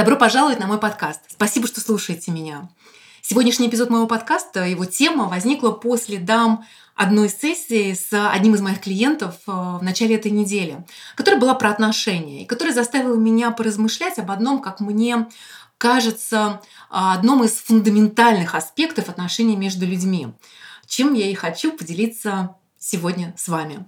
Добро пожаловать на мой подкаст. Спасибо, что слушаете меня. Сегодняшний эпизод моего подкаста, его тема возникла по следам одной сессии с одним из моих клиентов э, в начале этой недели, которая была про отношения, и которая заставила меня поразмышлять об одном, как мне кажется, одном из фундаментальных аспектов отношений между людьми, чем я и хочу поделиться сегодня с вами.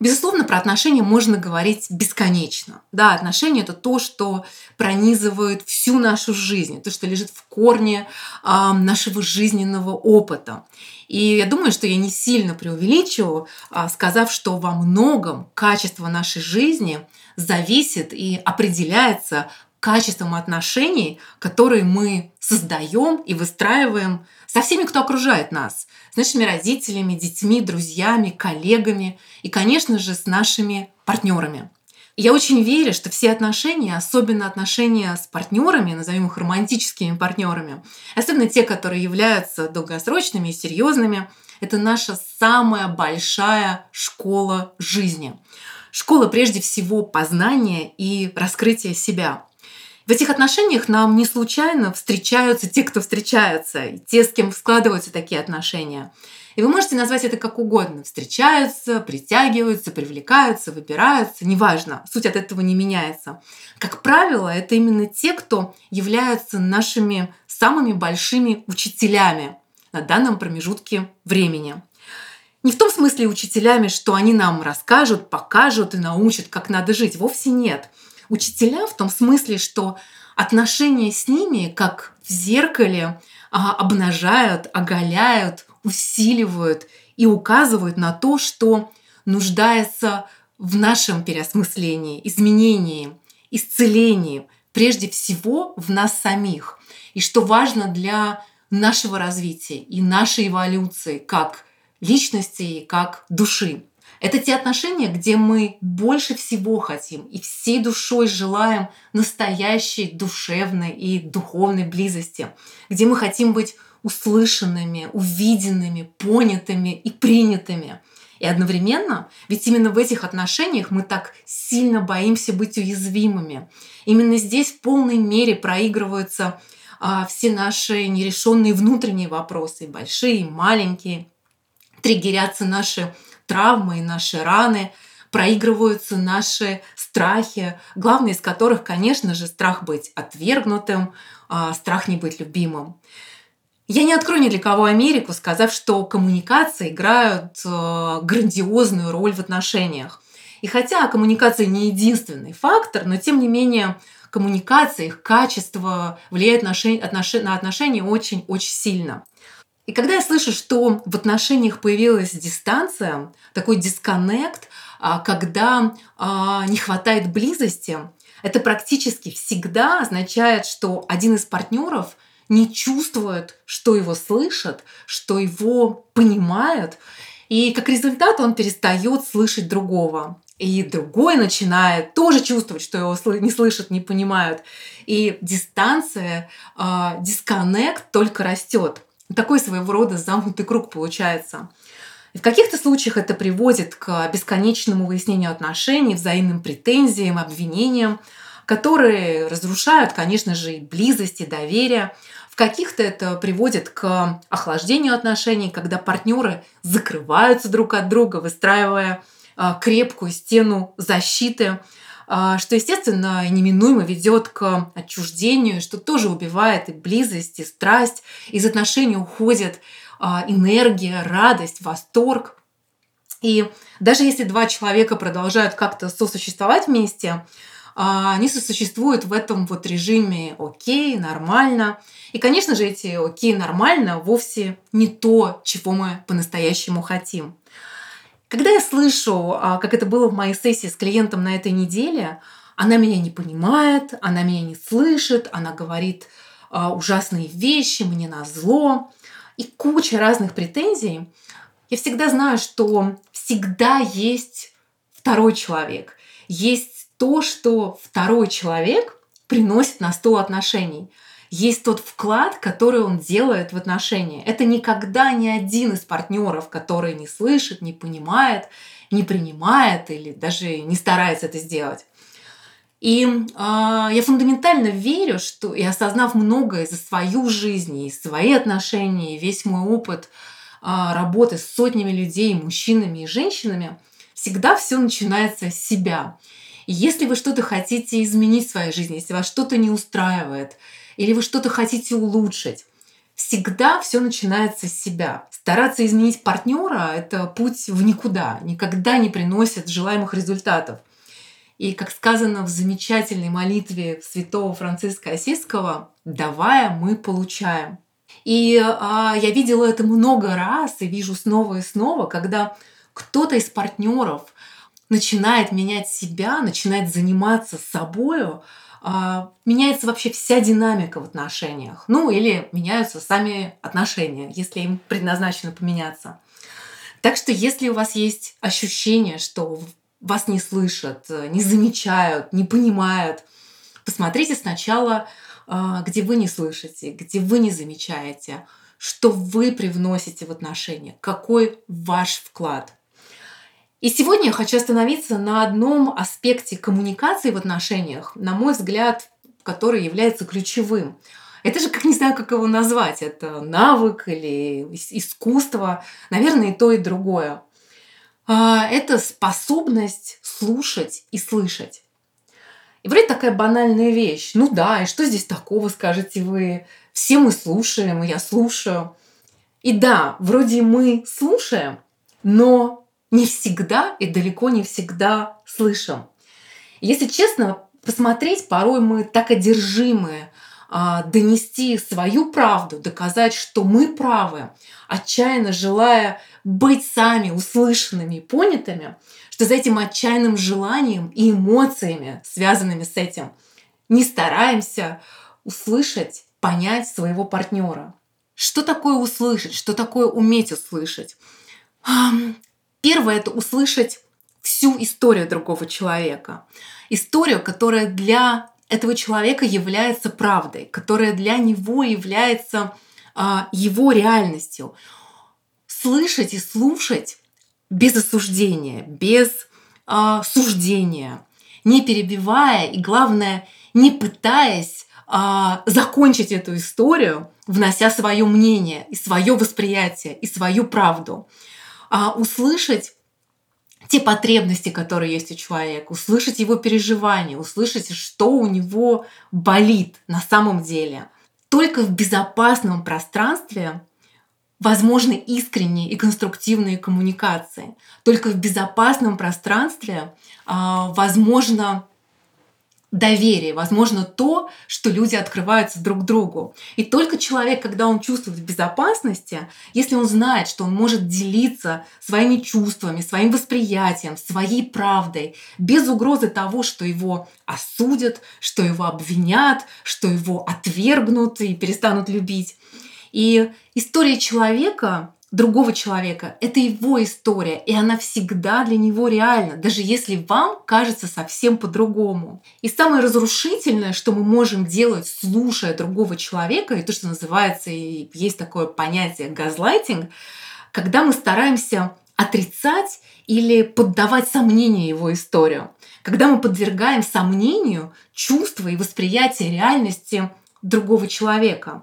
Безусловно, про отношения можно говорить бесконечно. Да, отношения это то, что пронизывает всю нашу жизнь, то, что лежит в корне э, нашего жизненного опыта. И я думаю, что я не сильно преувеличиваю, э, сказав, что во многом качество нашей жизни зависит и определяется качеством отношений, которые мы создаем и выстраиваем со всеми, кто окружает нас, с нашими родителями, детьми, друзьями, коллегами и, конечно же, с нашими партнерами. Я очень верю, что все отношения, особенно отношения с партнерами, назовем их романтическими партнерами, особенно те, которые являются долгосрочными и серьезными, это наша самая большая школа жизни. Школа прежде всего познания и раскрытия себя. В этих отношениях нам не случайно встречаются те, кто встречаются, и те, с кем складываются такие отношения. И вы можете назвать это как угодно. Встречаются, притягиваются, привлекаются, выбираются. Неважно, суть от этого не меняется. Как правило, это именно те, кто являются нашими самыми большими учителями на данном промежутке времени. Не в том смысле учителями, что они нам расскажут, покажут и научат, как надо жить. Вовсе нет – учителя в том смысле, что отношения с ними, как в зеркале, а, обнажают, оголяют, усиливают и указывают на то, что нуждается в нашем переосмыслении, изменении, исцелении, прежде всего в нас самих. И что важно для нашего развития и нашей эволюции как личности и как души. Это те отношения, где мы больше всего хотим и всей душой желаем настоящей душевной и духовной близости, где мы хотим быть услышанными, увиденными, понятыми и принятыми. И одновременно, ведь именно в этих отношениях мы так сильно боимся быть уязвимыми. Именно здесь в полной мере проигрываются а, все наши нерешенные внутренние вопросы, большие маленькие, триггерятся наши травмы и наши раны, проигрываются наши страхи, главный из которых, конечно же, страх быть отвергнутым, а, страх не быть любимым. Я не открою ни для кого Америку, сказав, что коммуникации играют а, грандиозную роль в отношениях. И хотя коммуникация не единственный фактор, но тем не менее коммуникация, их качество влияет на отношения очень-очень сильно. И когда я слышу, что в отношениях появилась дистанция, такой дисконнект, а, когда а, не хватает близости, это практически всегда означает, что один из партнеров не чувствует, что его слышат, что его понимают, и как результат он перестает слышать другого. И другой начинает тоже чувствовать, что его не слышат, не понимают. И дистанция, а, дисконнект только растет. Такой своего рода замкнутый круг получается. И в каких-то случаях это приводит к бесконечному выяснению отношений, взаимным претензиям, обвинениям, которые разрушают, конечно же, и близость, и доверие. В каких-то это приводит к охлаждению отношений, когда партнеры закрываются друг от друга, выстраивая а, крепкую стену защиты, что, естественно, неминуемо ведет к отчуждению, что тоже убивает и близость, и страсть. Из отношений уходит а, энергия, радость, восторг. И даже если два человека продолжают как-то сосуществовать вместе, а, они сосуществуют в этом вот режиме окей, нормально. И, конечно же, эти окей, нормально вовсе не то, чего мы по-настоящему хотим. Когда я слышу, а, как это было в моей сессии с клиентом на этой неделе, она меня не понимает, она меня не слышит, она говорит а, ужасные вещи, мне на зло и куча разных претензий, я всегда знаю, что всегда есть второй человек. Есть то, что второй человек приносит на стол отношений. Есть тот вклад, который он делает в отношения. Это никогда не один из партнеров, который не слышит, не понимает, не принимает или даже не старается это сделать. И э, я фундаментально верю, что и осознав многое за свою жизнь, и свои отношения, и весь мой опыт э, работы с сотнями людей, мужчинами и женщинами, всегда все начинается с себя. И если вы что-то хотите изменить в своей жизни, если вас что-то не устраивает, или вы что-то хотите улучшить, всегда все начинается с себя. Стараться изменить партнера – это путь в никуда, никогда не приносит желаемых результатов. И, как сказано в замечательной молитве святого Франциска Осиского, «давая мы получаем». И а, я видела это много раз и вижу снова и снова, когда кто-то из партнеров начинает менять себя, начинает заниматься собою, меняется вообще вся динамика в отношениях. Ну или меняются сами отношения, если им предназначено поменяться. Так что если у вас есть ощущение, что вас не слышат, не замечают, не понимают, посмотрите сначала, а, где вы не слышите, где вы не замечаете, что вы привносите в отношения, какой ваш вклад – и сегодня я хочу остановиться на одном аспекте коммуникации в отношениях, на мой взгляд, который является ключевым. Это же, как не знаю, как его назвать. Это навык или искусство. Наверное, и то, и другое. А, это способность слушать и слышать. И вроде такая банальная вещь. Ну да, и что здесь такого, скажете вы? Все мы слушаем, и я слушаю. И да, вроде мы слушаем, но не всегда и далеко не всегда слышим. Если честно, посмотреть, порой мы так одержимы а, донести свою правду, доказать, что мы правы, отчаянно желая быть сами услышанными и понятыми, что за этим отчаянным желанием и эмоциями, связанными с этим, не стараемся услышать, понять своего партнера. Что такое услышать? Что такое уметь услышать? Первое – это услышать всю историю другого человека. Историю, которая для этого человека является правдой, которая для него является а, его реальностью. Слышать и слушать без осуждения, без а, суждения, не перебивая и, главное, не пытаясь а, закончить эту историю, внося свое мнение и свое восприятие и свою правду а услышать те потребности, которые есть у человека, услышать его переживания, услышать, что у него болит на самом деле. Только в безопасном пространстве возможны искренние и конструктивные коммуникации. Только в безопасном пространстве а, возможно доверие, возможно, то, что люди открываются друг другу. И только человек, когда он чувствует в безопасности, если он знает, что он может делиться своими чувствами, своим восприятием, своей правдой, без угрозы того, что его осудят, что его обвинят, что его отвергнут и перестанут любить. И история человека другого человека. Это его история, и она всегда для него реальна, даже если вам кажется совсем по-другому. И самое разрушительное, что мы можем делать, слушая другого человека, и то, что называется, и есть такое понятие газлайтинг, когда мы стараемся отрицать или поддавать сомнению его историю, когда мы подвергаем сомнению чувства и восприятие реальности другого человека.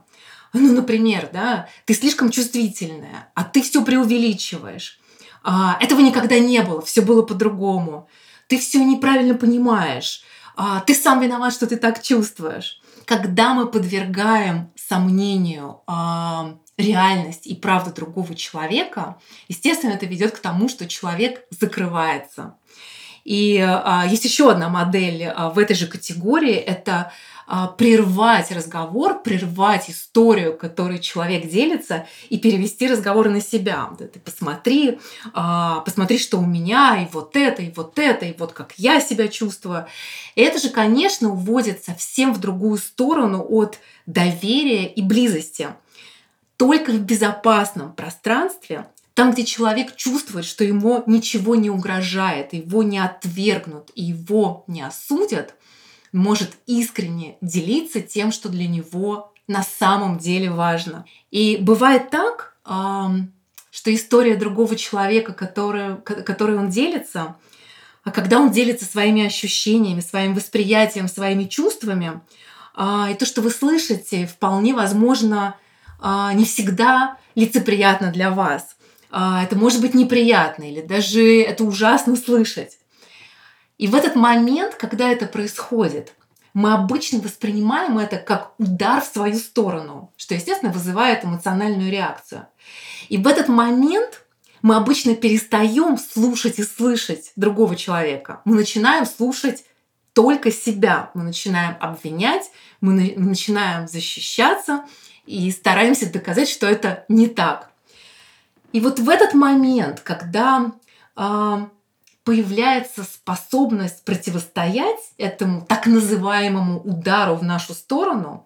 Ну, например, да, ты слишком чувствительная, а ты все преувеличиваешь. А, этого никогда не было, все было по-другому. ты все неправильно понимаешь, а, ты сам виноват, что ты так чувствуешь. Когда мы подвергаем сомнению а, реальность и правду другого человека, естественно, это ведет к тому, что человек закрывается. И а, есть еще одна модель а, в этой же категории. Это прервать разговор, прервать историю, которой человек делится, и перевести разговор на себя. Ты посмотри, а, посмотри, что у меня, и вот это, и вот это, и вот как я себя чувствую. Это же, конечно, уводит совсем в другую сторону от доверия и близости. Только в безопасном пространстве там, где человек чувствует, что ему ничего не угрожает, его не отвергнут и его не осудят, может искренне делиться тем, что для него на самом деле важно. И бывает так, что история другого человека, который, который он делится, а когда он делится своими ощущениями, своим восприятием, своими чувствами, а, и то, что вы слышите, вполне возможно, а, не всегда лицеприятно для вас. А, это может быть неприятно или даже это ужасно слышать. И в этот момент, когда это происходит, мы обычно воспринимаем это как удар в свою сторону, что, естественно, вызывает эмоциональную реакцию. И в этот момент мы обычно перестаем слушать и слышать другого человека. Мы начинаем слушать только себя. Мы начинаем обвинять, мы начинаем защищаться и стараемся доказать, что это не так. И вот в этот момент, когда э, появляется способность противостоять этому так называемому удару в нашу сторону,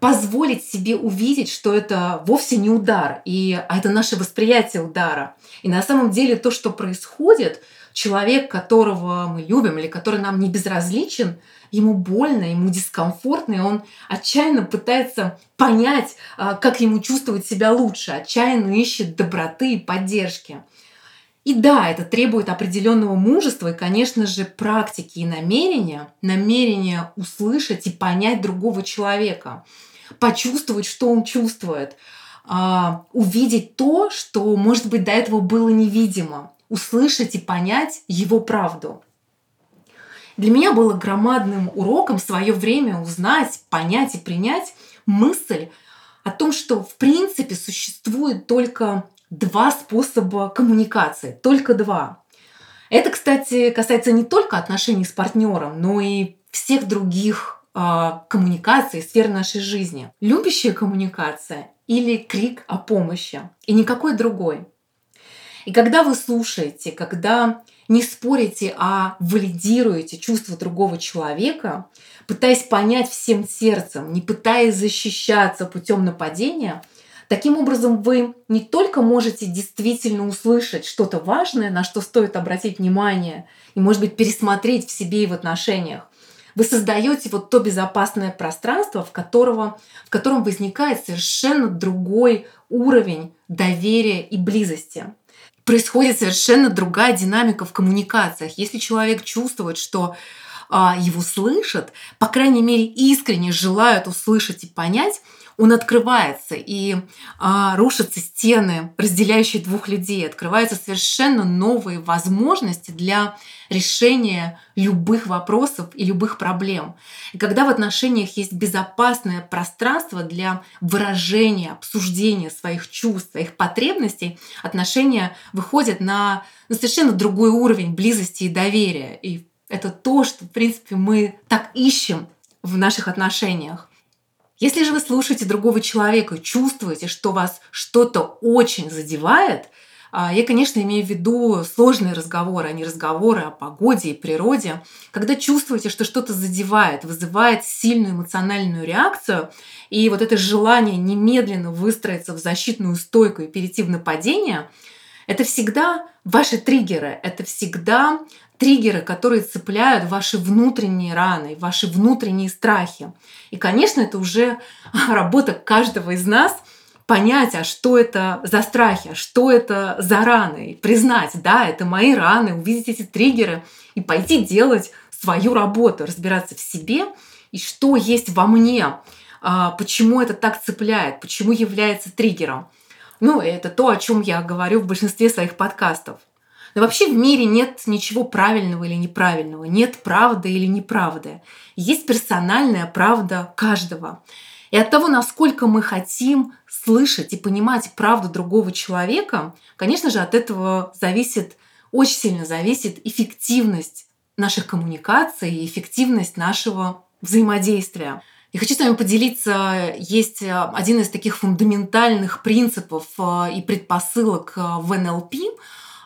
позволить себе увидеть, что это вовсе не удар, и, а это наше восприятие удара. И на самом деле то, что происходит, человек, которого мы любим или который нам не безразличен, ему больно, ему дискомфортно, и он отчаянно пытается понять, а, как ему чувствовать себя лучше, отчаянно ищет доброты и поддержки. И да, это требует определенного мужества и, конечно же, практики и намерения, намерения услышать и понять другого человека, почувствовать, что он чувствует, а, увидеть то, что, может быть, до этого было невидимо, услышать и понять его правду. Для меня было громадным уроком в свое время узнать, понять и принять мысль о том, что в принципе существует только два способа коммуникации, только два. Это, кстати, касается не только отношений с партнером, но и всех других э, коммуникаций, сфер нашей жизни. Любящая коммуникация или крик о помощи, и никакой другой. И когда вы слушаете, когда не спорите, а валидируете чувства другого человека, пытаясь понять всем сердцем, не пытаясь защищаться путем нападения, таким образом вы не только можете действительно услышать что-то важное, на что стоит обратить внимание, и, может быть, пересмотреть в себе и в отношениях, вы создаете вот то безопасное пространство, в, которого, в котором возникает совершенно другой уровень доверия и близости происходит совершенно другая динамика в коммуникациях. Если человек чувствует, что его слышат, по крайней мере, искренне желают услышать и понять, он открывается, и а, рушатся стены, разделяющие двух людей, открываются совершенно новые возможности для решения любых вопросов и любых проблем. И когда в отношениях есть безопасное пространство для выражения, обсуждения своих чувств, своих потребностей, отношения выходят на, на совершенно другой уровень близости и доверия. И это то, что, в принципе, мы так ищем в наших отношениях. Если же вы слушаете другого человека чувствуете, что вас что-то очень задевает, а, я, конечно, имею в виду сложные разговоры, а не разговоры о погоде и природе. Когда чувствуете, что что-то задевает, вызывает сильную эмоциональную реакцию, и вот это желание немедленно выстроиться в защитную стойку и перейти в нападение, это всегда ваши триггеры, это всегда триггеры, которые цепляют ваши внутренние раны, ваши внутренние страхи. И, конечно, это уже работа каждого из нас понять, а что это за страхи, а что это за раны, и признать, да, это мои раны, увидеть эти триггеры и пойти делать свою работу, разбираться в себе и что есть во мне, а, почему это так цепляет, почему является триггером. Ну, это то, о чем я говорю в большинстве своих подкастов. Но вообще в мире нет ничего правильного или неправильного, нет правды или неправды. Есть персональная правда каждого. И от того, насколько мы хотим слышать и понимать правду другого человека, конечно же, от этого зависит, очень сильно зависит эффективность наших коммуникаций и эффективность нашего взаимодействия. И хочу с вами поделиться, есть один из таких фундаментальных принципов э, и предпосылок э, в НЛП, э,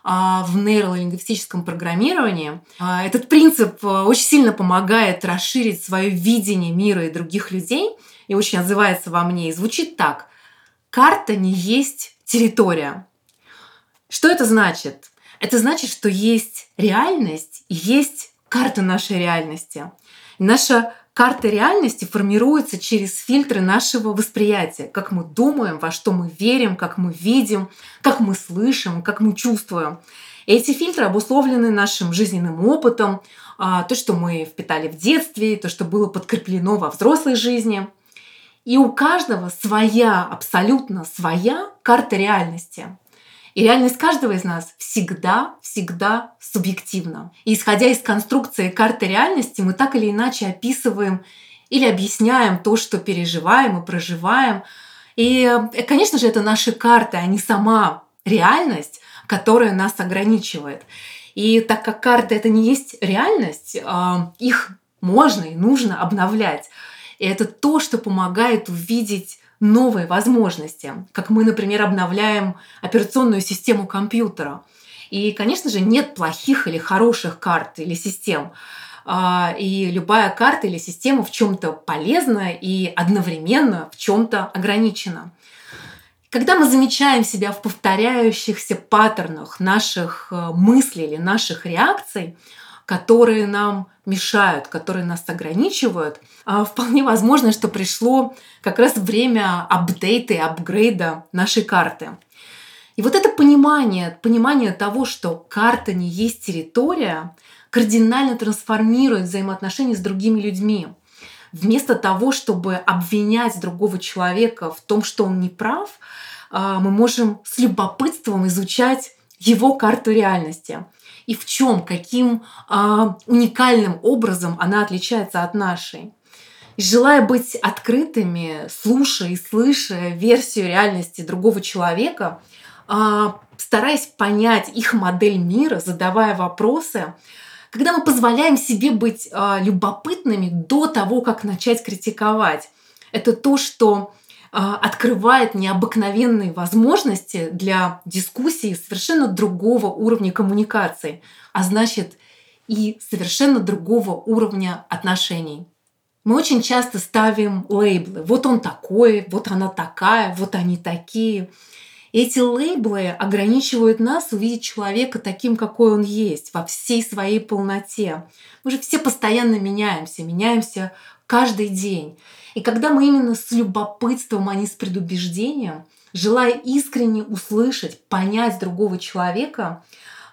в нейролингвистическом программировании. Этот принцип очень сильно помогает расширить свое видение мира и других людей и очень отзывается во мне. И звучит так. Карта не есть территория. Что это значит? Это значит, что есть реальность и есть карта нашей реальности. Наша карта реальности формируется через фильтры нашего восприятия. Как мы думаем, во что мы верим, как мы видим, как мы слышим, как мы чувствуем. Эти фильтры обусловлены нашим жизненным опытом, а, то, что мы впитали в детстве, то, что было подкреплено во взрослой жизни. И у каждого своя, абсолютно своя карта реальности. И реальность каждого из нас всегда, всегда субъективна. И исходя из конструкции карты реальности, мы так или иначе описываем или объясняем то, что переживаем и проживаем. И, э, конечно же, это наши карты, а не сама реальность, которая нас ограничивает. И так как карты это не есть реальность, а, их можно и нужно обновлять. И это то, что помогает увидеть новые возможности, как мы, например, обновляем операционную систему компьютера. И, конечно же, нет плохих или хороших карт или систем. А, и любая карта или система в чем-то полезна и одновременно в чем-то ограничена. Когда мы замечаем себя в повторяющихся паттернах наших э, мыслей или наших реакций, которые нам мешают, которые нас ограничивают, а, вполне возможно, что пришло как раз время апдейта и апгрейда нашей карты. И вот это понимание, понимание того, что карта не есть территория, кардинально трансформирует взаимоотношения с другими людьми. Вместо того, чтобы обвинять другого человека в том, что он не прав, а, мы можем с любопытством изучать его карту реальности и в чем, каким а, уникальным образом она отличается от нашей. И желая быть открытыми, слушая и слыша версию реальности другого человека, а, стараясь понять их модель мира, задавая вопросы, когда мы позволяем себе быть а, любопытными до того, как начать критиковать, это то, что открывает необыкновенные возможности для дискуссии совершенно другого уровня коммуникации, а значит и совершенно другого уровня отношений. Мы очень часто ставим лейблы. Вот он такой, вот она такая, вот они такие. Эти лейблы ограничивают нас увидеть человека таким, какой он есть, во всей своей полноте. Мы же все постоянно меняемся, меняемся каждый день. И когда мы именно с любопытством, а не с предубеждением, желая искренне услышать, понять другого человека,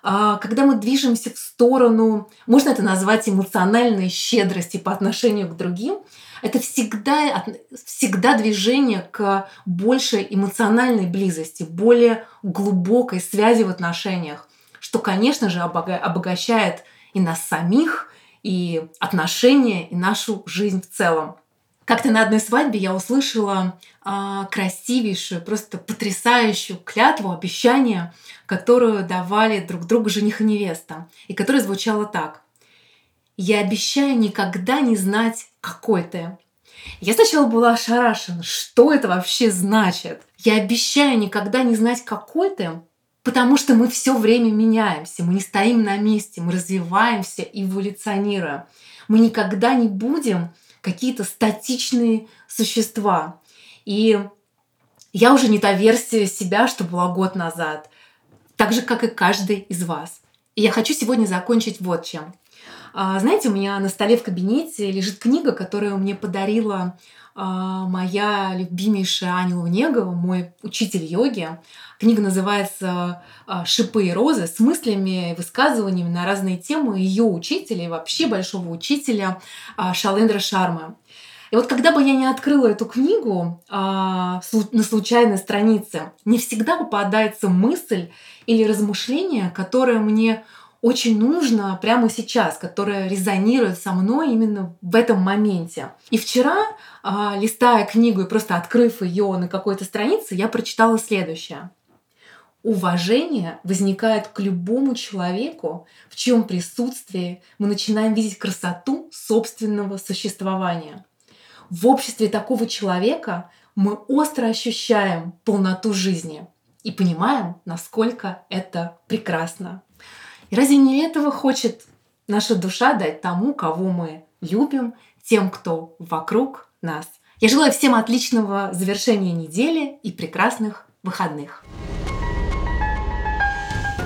а, когда мы движемся в сторону, можно это назвать эмоциональной щедрости по отношению к другим, это всегда, всегда движение к большей эмоциональной близости, более глубокой связи в отношениях, что, конечно же, обогащает и нас самих, и отношения, и нашу жизнь в целом. Как-то на одной свадьбе я услышала а, красивейшую, просто потрясающую клятву, обещание, которую давали друг другу жених и невеста, и которая звучала так. «Я обещаю никогда не знать, какой ты». Я сначала была ошарашена, что это вообще значит. Я обещаю никогда не знать, какой ты, потому что мы все время меняемся, мы не стоим на месте, мы развиваемся, эволюционируем. Мы никогда не будем какие-то статичные существа. И я уже не та версия себя, что была год назад, так же, как и каждый из вас. И я хочу сегодня закончить вот чем. А, знаете, у меня на столе в кабинете лежит книга, которую мне подарила а, моя любимейшая Аня Лунегова, мой учитель йоги. Книга называется а, «Шипы и розы» с мыслями и высказываниями на разные темы ее учителя и вообще большого учителя Шалендра Шармы. И вот когда бы я не открыла эту книгу а, на случайной странице, не всегда попадается мысль или размышление, которое мне очень нужно прямо сейчас, которое резонирует со мной именно в этом моменте. И вчера, а, листая книгу и просто открыв ее на какой-то странице, я прочитала следующее. Уважение возникает к любому человеку, в чьем присутствии мы начинаем видеть красоту собственного существования. В обществе такого человека мы остро ощущаем полноту жизни и понимаем, насколько это прекрасно. И разве не этого хочет наша душа дать тому, кого мы любим, тем, кто вокруг нас? Я желаю всем отличного завершения недели и прекрасных выходных.